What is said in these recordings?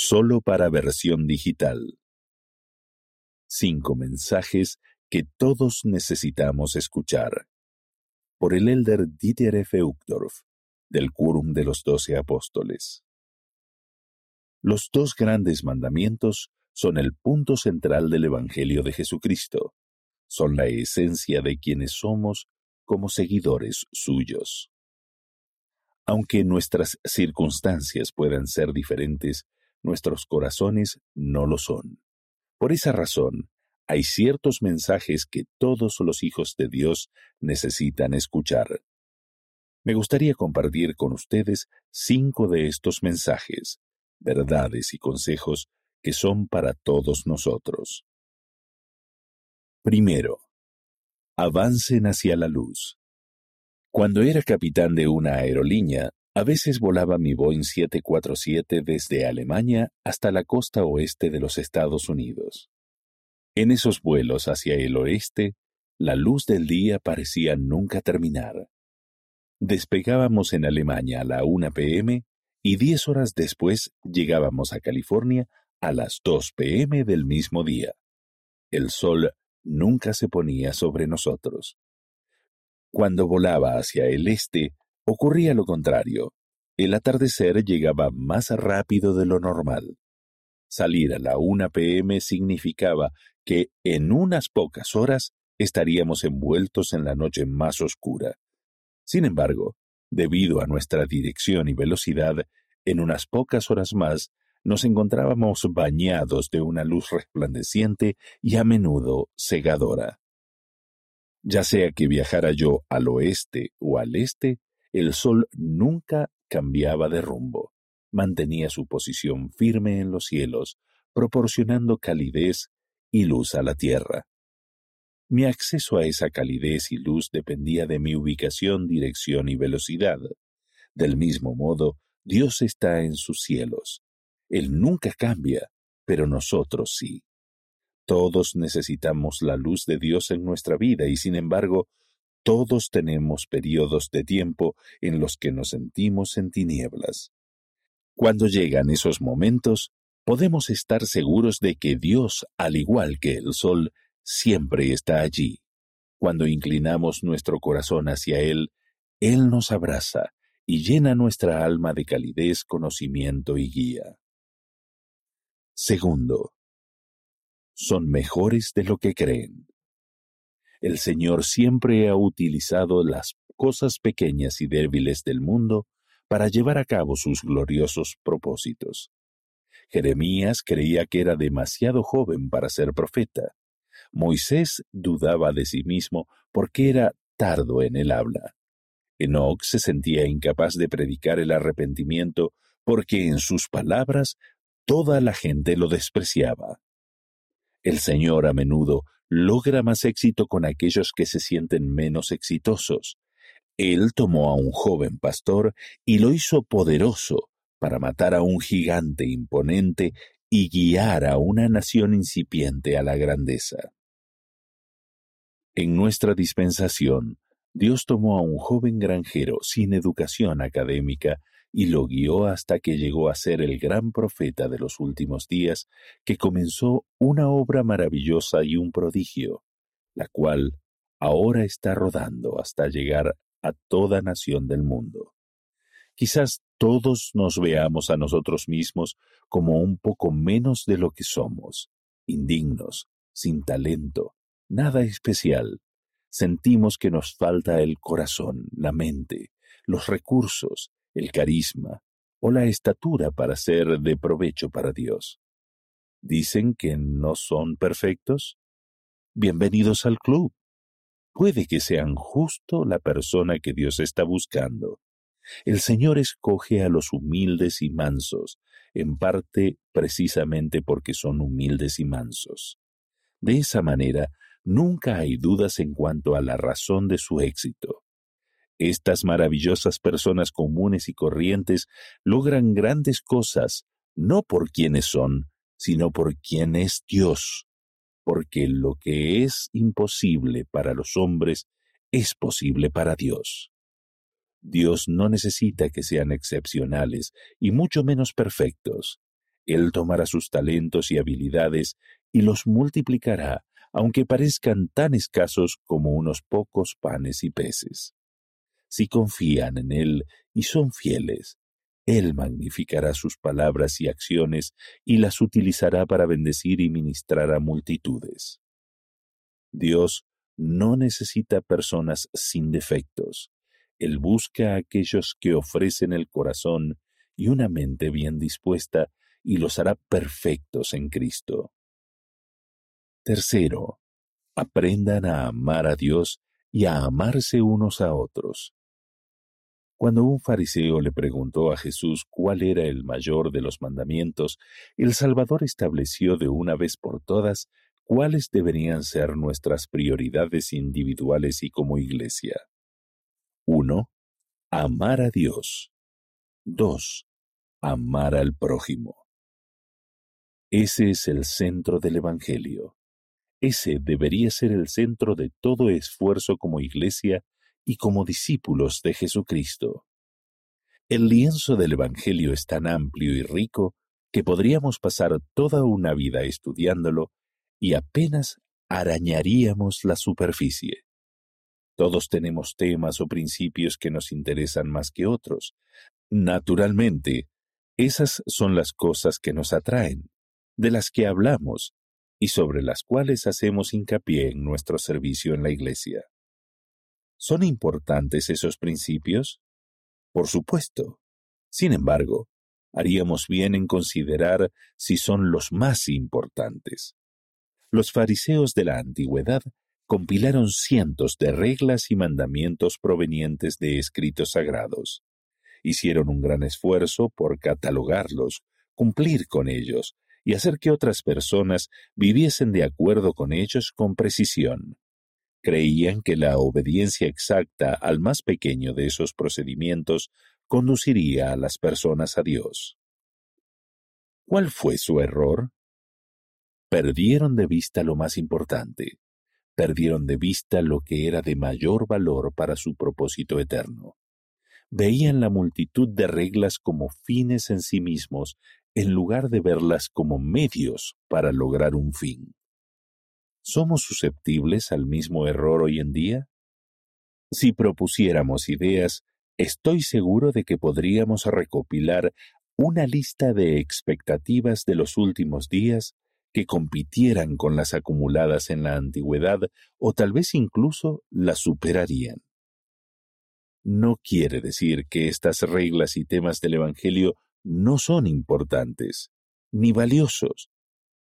solo para versión digital. Cinco mensajes que todos necesitamos escuchar. Por el elder Dieter F. Del Quórum de los Doce Apóstoles. Los dos grandes mandamientos son el punto central del Evangelio de Jesucristo. Son la esencia de quienes somos como seguidores suyos. Aunque nuestras circunstancias puedan ser diferentes, nuestros corazones no lo son. Por esa razón, hay ciertos mensajes que todos los hijos de Dios necesitan escuchar. Me gustaría compartir con ustedes cinco de estos mensajes, verdades y consejos que son para todos nosotros. Primero, avancen hacia la luz. Cuando era capitán de una aerolínea, a veces volaba mi Boeing 747 desde Alemania hasta la costa oeste de los Estados Unidos. En esos vuelos hacia el oeste, la luz del día parecía nunca terminar. Despegábamos en Alemania a la 1 p.m. y diez horas después llegábamos a California a las 2 p.m. del mismo día. El sol nunca se ponía sobre nosotros. Cuando volaba hacia el este, Ocurría lo contrario. El atardecer llegaba más rápido de lo normal. Salir a la 1 p.m. significaba que en unas pocas horas estaríamos envueltos en la noche más oscura. Sin embargo, debido a nuestra dirección y velocidad, en unas pocas horas más nos encontrábamos bañados de una luz resplandeciente y a menudo cegadora. Ya sea que viajara yo al oeste o al este, el sol nunca cambiaba de rumbo, mantenía su posición firme en los cielos, proporcionando calidez y luz a la tierra. Mi acceso a esa calidez y luz dependía de mi ubicación, dirección y velocidad. Del mismo modo, Dios está en sus cielos. Él nunca cambia, pero nosotros sí. Todos necesitamos la luz de Dios en nuestra vida y sin embargo todos tenemos periodos de tiempo en los que nos sentimos en tinieblas. Cuando llegan esos momentos, podemos estar seguros de que Dios, al igual que el sol, siempre está allí. Cuando inclinamos nuestro corazón hacia Él, Él nos abraza y llena nuestra alma de calidez, conocimiento y guía. Segundo, son mejores de lo que creen. El Señor siempre ha utilizado las cosas pequeñas y débiles del mundo para llevar a cabo sus gloriosos propósitos. Jeremías creía que era demasiado joven para ser profeta. Moisés dudaba de sí mismo porque era tardo en el habla. Enoch se sentía incapaz de predicar el arrepentimiento porque en sus palabras toda la gente lo despreciaba. El Señor a menudo logra más éxito con aquellos que se sienten menos exitosos. Él tomó a un joven pastor y lo hizo poderoso para matar a un gigante imponente y guiar a una nación incipiente a la grandeza. En nuestra dispensación, Dios tomó a un joven granjero sin educación académica y lo guió hasta que llegó a ser el gran profeta de los últimos días, que comenzó una obra maravillosa y un prodigio, la cual ahora está rodando hasta llegar a toda nación del mundo. Quizás todos nos veamos a nosotros mismos como un poco menos de lo que somos, indignos, sin talento, nada especial. Sentimos que nos falta el corazón, la mente, los recursos, el carisma o la estatura para ser de provecho para Dios. ¿Dicen que no son perfectos? Bienvenidos al club. Puede que sean justo la persona que Dios está buscando. El Señor escoge a los humildes y mansos, en parte precisamente porque son humildes y mansos. De esa manera, nunca hay dudas en cuanto a la razón de su éxito. Estas maravillosas personas comunes y corrientes logran grandes cosas, no por quienes son, sino por quien es Dios, porque lo que es imposible para los hombres es posible para Dios. Dios no necesita que sean excepcionales y mucho menos perfectos. Él tomará sus talentos y habilidades y los multiplicará, aunque parezcan tan escasos como unos pocos panes y peces. Si confían en Él y son fieles, Él magnificará sus palabras y acciones y las utilizará para bendecir y ministrar a multitudes. Dios no necesita personas sin defectos. Él busca a aquellos que ofrecen el corazón y una mente bien dispuesta y los hará perfectos en Cristo. Tercero, aprendan a amar a Dios y a amarse unos a otros. Cuando un fariseo le preguntó a Jesús cuál era el mayor de los mandamientos, el Salvador estableció de una vez por todas cuáles deberían ser nuestras prioridades individuales y como iglesia. 1. Amar a Dios. 2. Amar al prójimo. Ese es el centro del Evangelio. Ese debería ser el centro de todo esfuerzo como iglesia y como discípulos de Jesucristo. El lienzo del Evangelio es tan amplio y rico que podríamos pasar toda una vida estudiándolo y apenas arañaríamos la superficie. Todos tenemos temas o principios que nos interesan más que otros. Naturalmente, esas son las cosas que nos atraen, de las que hablamos y sobre las cuales hacemos hincapié en nuestro servicio en la Iglesia. ¿Son importantes esos principios? Por supuesto. Sin embargo, haríamos bien en considerar si son los más importantes. Los fariseos de la antigüedad compilaron cientos de reglas y mandamientos provenientes de escritos sagrados. Hicieron un gran esfuerzo por catalogarlos, cumplir con ellos y hacer que otras personas viviesen de acuerdo con ellos con precisión. Creían que la obediencia exacta al más pequeño de esos procedimientos conduciría a las personas a Dios. ¿Cuál fue su error? Perdieron de vista lo más importante, perdieron de vista lo que era de mayor valor para su propósito eterno. Veían la multitud de reglas como fines en sí mismos en lugar de verlas como medios para lograr un fin. ¿Somos susceptibles al mismo error hoy en día? Si propusiéramos ideas, estoy seguro de que podríamos recopilar una lista de expectativas de los últimos días que compitieran con las acumuladas en la antigüedad o tal vez incluso las superarían. No quiere decir que estas reglas y temas del Evangelio no son importantes, ni valiosos.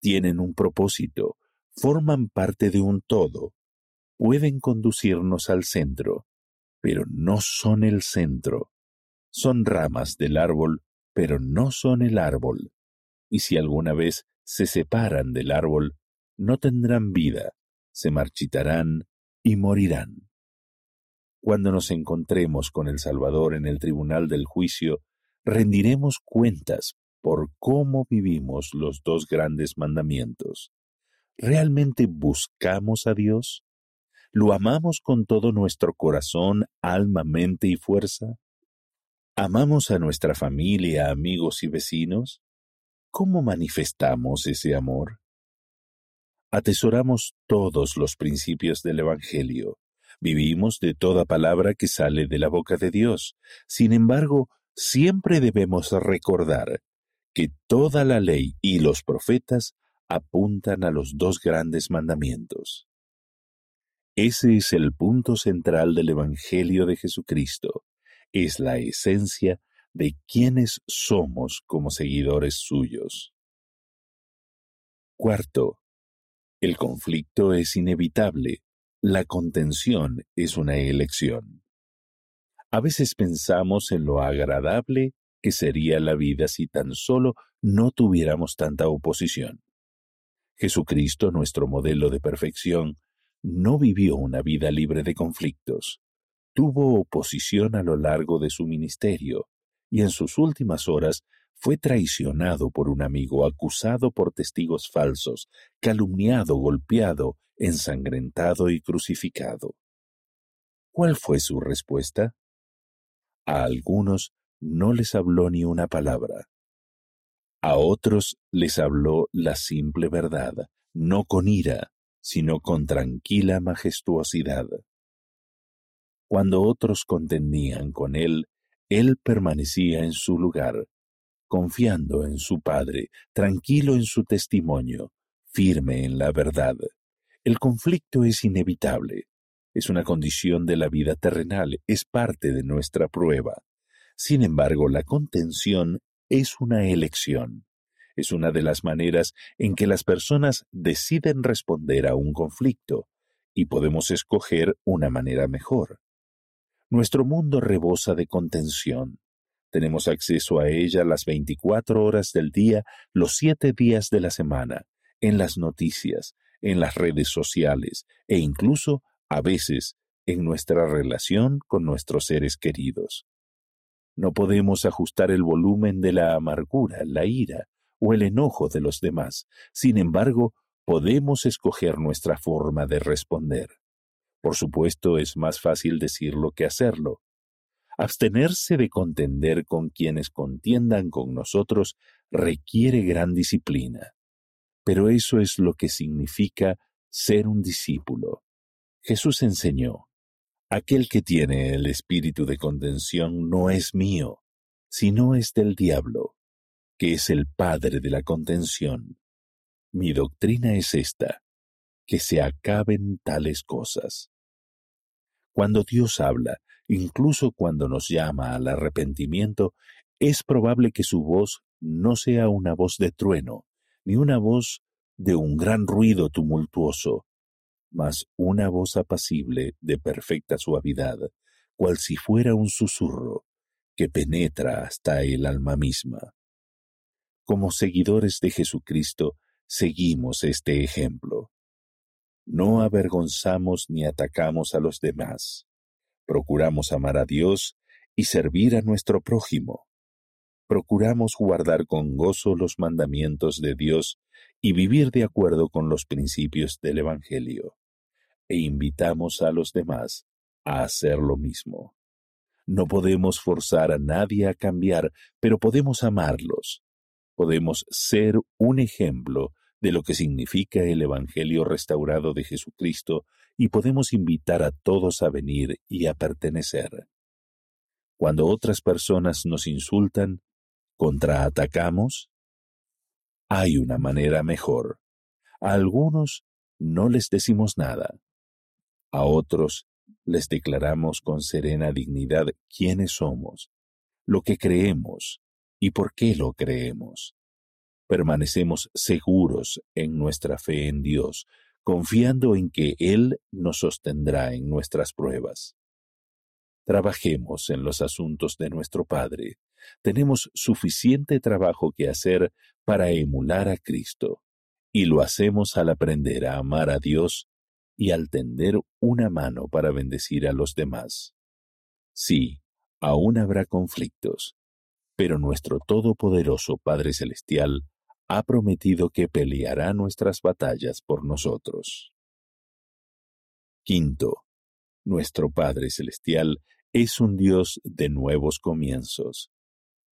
Tienen un propósito, forman parte de un todo, pueden conducirnos al centro, pero no son el centro. Son ramas del árbol, pero no son el árbol. Y si alguna vez se separan del árbol, no tendrán vida, se marchitarán y morirán. Cuando nos encontremos con el Salvador en el tribunal del juicio, rendiremos cuentas por cómo vivimos los dos grandes mandamientos. ¿Realmente buscamos a Dios? ¿Lo amamos con todo nuestro corazón, alma, mente y fuerza? ¿Amamos a nuestra familia, amigos y vecinos? ¿Cómo manifestamos ese amor? Atesoramos todos los principios del Evangelio. Vivimos de toda palabra que sale de la boca de Dios. Sin embargo, siempre debemos recordar que toda la ley y los profetas apuntan a los dos grandes mandamientos. Ese es el punto central del Evangelio de Jesucristo, es la esencia de quienes somos como seguidores suyos. Cuarto, el conflicto es inevitable, la contención es una elección. A veces pensamos en lo agradable que sería la vida si tan solo no tuviéramos tanta oposición. Jesucristo, nuestro modelo de perfección, no vivió una vida libre de conflictos. Tuvo oposición a lo largo de su ministerio, y en sus últimas horas fue traicionado por un amigo, acusado por testigos falsos, calumniado, golpeado, ensangrentado y crucificado. ¿Cuál fue su respuesta? A algunos no les habló ni una palabra. A otros les habló la simple verdad, no con ira, sino con tranquila majestuosidad. Cuando otros contendían con él, él permanecía en su lugar, confiando en su Padre, tranquilo en su testimonio, firme en la verdad. El conflicto es inevitable, es una condición de la vida terrenal, es parte de nuestra prueba. Sin embargo, la contención es una elección. Es una de las maneras en que las personas deciden responder a un conflicto, y podemos escoger una manera mejor. Nuestro mundo rebosa de contención. Tenemos acceso a ella las 24 horas del día, los siete días de la semana, en las noticias, en las redes sociales e incluso, a veces, en nuestra relación con nuestros seres queridos. No podemos ajustar el volumen de la amargura, la ira o el enojo de los demás. Sin embargo, podemos escoger nuestra forma de responder. Por supuesto, es más fácil decirlo que hacerlo. Abstenerse de contender con quienes contiendan con nosotros requiere gran disciplina. Pero eso es lo que significa ser un discípulo. Jesús enseñó, aquel que tiene el espíritu de contención no es mío, sino es del diablo, que es el padre de la contención. Mi doctrina es esta, que se acaben tales cosas. Cuando Dios habla, incluso cuando nos llama al arrepentimiento, es probable que su voz no sea una voz de trueno, ni una voz de un gran ruido tumultuoso, mas una voz apacible de perfecta suavidad, cual si fuera un susurro que penetra hasta el alma misma. Como seguidores de Jesucristo, seguimos este ejemplo. No avergonzamos ni atacamos a los demás. Procuramos amar a Dios y servir a nuestro prójimo. Procuramos guardar con gozo los mandamientos de Dios y vivir de acuerdo con los principios del Evangelio. E invitamos a los demás a hacer lo mismo. No podemos forzar a nadie a cambiar, pero podemos amarlos. Podemos ser un ejemplo de lo que significa el Evangelio restaurado de Jesucristo y podemos invitar a todos a venir y a pertenecer. Cuando otras personas nos insultan, ¿contraatacamos? Hay una manera mejor. A algunos no les decimos nada. A otros les declaramos con serena dignidad quiénes somos, lo que creemos y por qué lo creemos permanecemos seguros en nuestra fe en Dios, confiando en que Él nos sostendrá en nuestras pruebas. Trabajemos en los asuntos de nuestro Padre. Tenemos suficiente trabajo que hacer para emular a Cristo, y lo hacemos al aprender a amar a Dios y al tender una mano para bendecir a los demás. Sí, aún habrá conflictos, pero nuestro Todopoderoso Padre Celestial ha prometido que peleará nuestras batallas por nosotros. Quinto, nuestro Padre Celestial es un Dios de nuevos comienzos.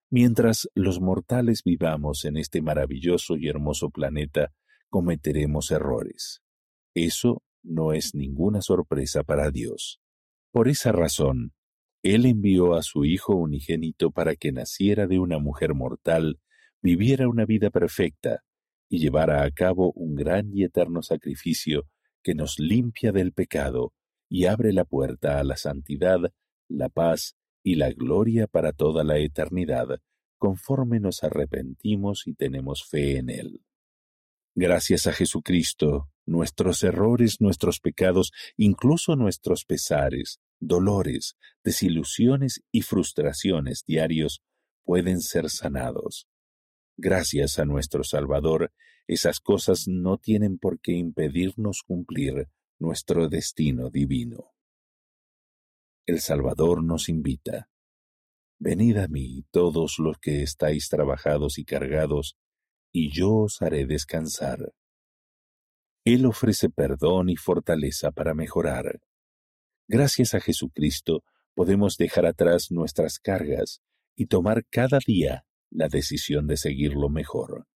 Mientras los mortales vivamos en este maravilloso y hermoso planeta, cometeremos errores. Eso no es ninguna sorpresa para Dios. Por esa razón, Él envió a su Hijo unigénito para que naciera de una mujer mortal viviera una vida perfecta y llevara a cabo un gran y eterno sacrificio que nos limpia del pecado y abre la puerta a la santidad, la paz y la gloria para toda la eternidad, conforme nos arrepentimos y tenemos fe en Él. Gracias a Jesucristo, nuestros errores, nuestros pecados, incluso nuestros pesares, dolores, desilusiones y frustraciones diarios pueden ser sanados. Gracias a nuestro Salvador, esas cosas no tienen por qué impedirnos cumplir nuestro destino divino. El Salvador nos invita. Venid a mí todos los que estáis trabajados y cargados, y yo os haré descansar. Él ofrece perdón y fortaleza para mejorar. Gracias a Jesucristo podemos dejar atrás nuestras cargas y tomar cada día la decisión de seguirlo mejor.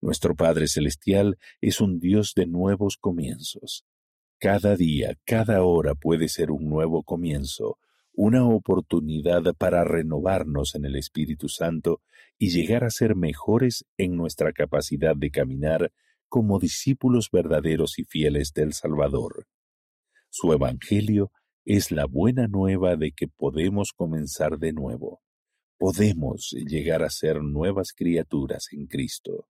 Nuestro Padre Celestial es un Dios de nuevos comienzos. Cada día, cada hora puede ser un nuevo comienzo, una oportunidad para renovarnos en el Espíritu Santo y llegar a ser mejores en nuestra capacidad de caminar como discípulos verdaderos y fieles del Salvador. Su Evangelio es la buena nueva de que podemos comenzar de nuevo. Podemos llegar a ser nuevas criaturas en Cristo.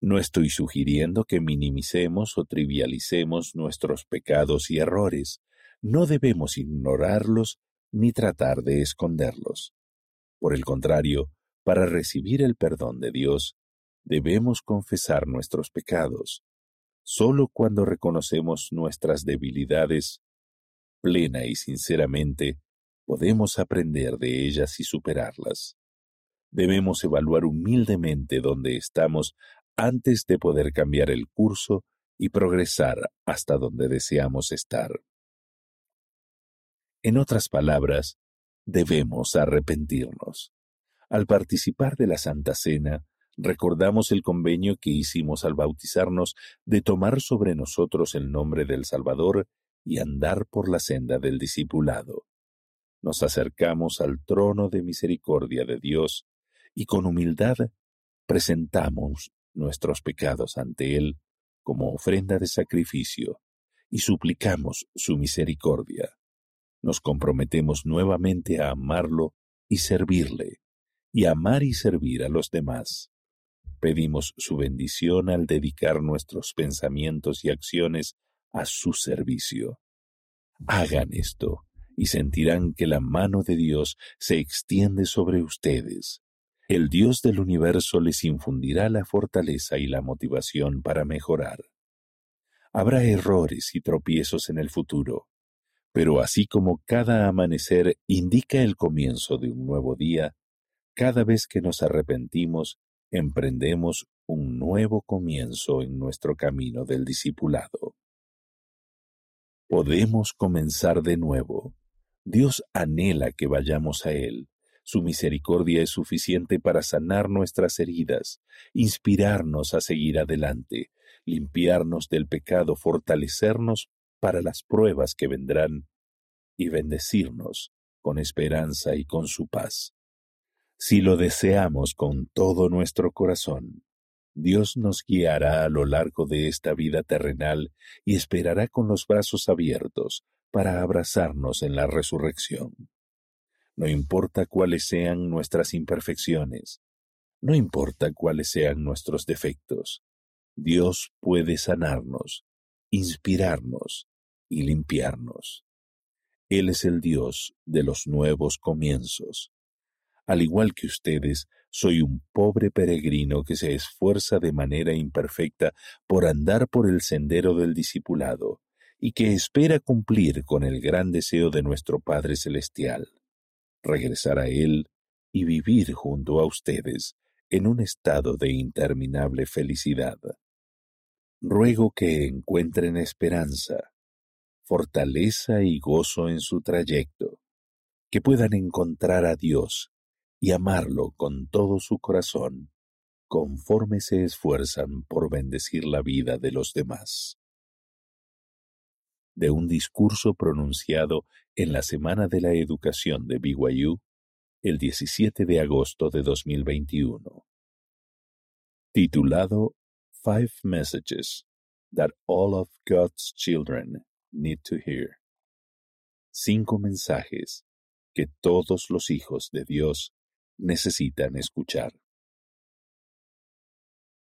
No estoy sugiriendo que minimicemos o trivialicemos nuestros pecados y errores. No debemos ignorarlos ni tratar de esconderlos. Por el contrario, para recibir el perdón de Dios, debemos confesar nuestros pecados. Solo cuando reconocemos nuestras debilidades plena y sinceramente, podemos aprender de ellas y superarlas. Debemos evaluar humildemente dónde estamos antes de poder cambiar el curso y progresar hasta donde deseamos estar. En otras palabras, debemos arrepentirnos. Al participar de la Santa Cena, recordamos el convenio que hicimos al bautizarnos de tomar sobre nosotros el nombre del Salvador y andar por la senda del discipulado. Nos acercamos al trono de misericordia de Dios y con humildad presentamos nuestros pecados ante Él como ofrenda de sacrificio y suplicamos su misericordia. Nos comprometemos nuevamente a amarlo y servirle, y amar y servir a los demás. Pedimos su bendición al dedicar nuestros pensamientos y acciones a su servicio. Hagan esto y sentirán que la mano de Dios se extiende sobre ustedes. El Dios del universo les infundirá la fortaleza y la motivación para mejorar. Habrá errores y tropiezos en el futuro, pero así como cada amanecer indica el comienzo de un nuevo día, cada vez que nos arrepentimos, emprendemos un nuevo comienzo en nuestro camino del discipulado. Podemos comenzar de nuevo. Dios anhela que vayamos a Él. Su misericordia es suficiente para sanar nuestras heridas, inspirarnos a seguir adelante, limpiarnos del pecado, fortalecernos para las pruebas que vendrán y bendecirnos con esperanza y con su paz. Si lo deseamos con todo nuestro corazón, Dios nos guiará a lo largo de esta vida terrenal y esperará con los brazos abiertos para abrazarnos en la resurrección. No importa cuáles sean nuestras imperfecciones, no importa cuáles sean nuestros defectos, Dios puede sanarnos, inspirarnos y limpiarnos. Él es el Dios de los nuevos comienzos. Al igual que ustedes, soy un pobre peregrino que se esfuerza de manera imperfecta por andar por el sendero del discipulado y que espera cumplir con el gran deseo de nuestro Padre Celestial, regresar a Él y vivir junto a ustedes en un estado de interminable felicidad. Ruego que encuentren esperanza, fortaleza y gozo en su trayecto, que puedan encontrar a Dios y amarlo con todo su corazón, conforme se esfuerzan por bendecir la vida de los demás. De un discurso pronunciado en la Semana de la Educación de BYU, el 17 de agosto de 2021. Titulado Five Messages That All of God's Children Need to Hear. Cinco mensajes que todos los hijos de Dios necesitan escuchar.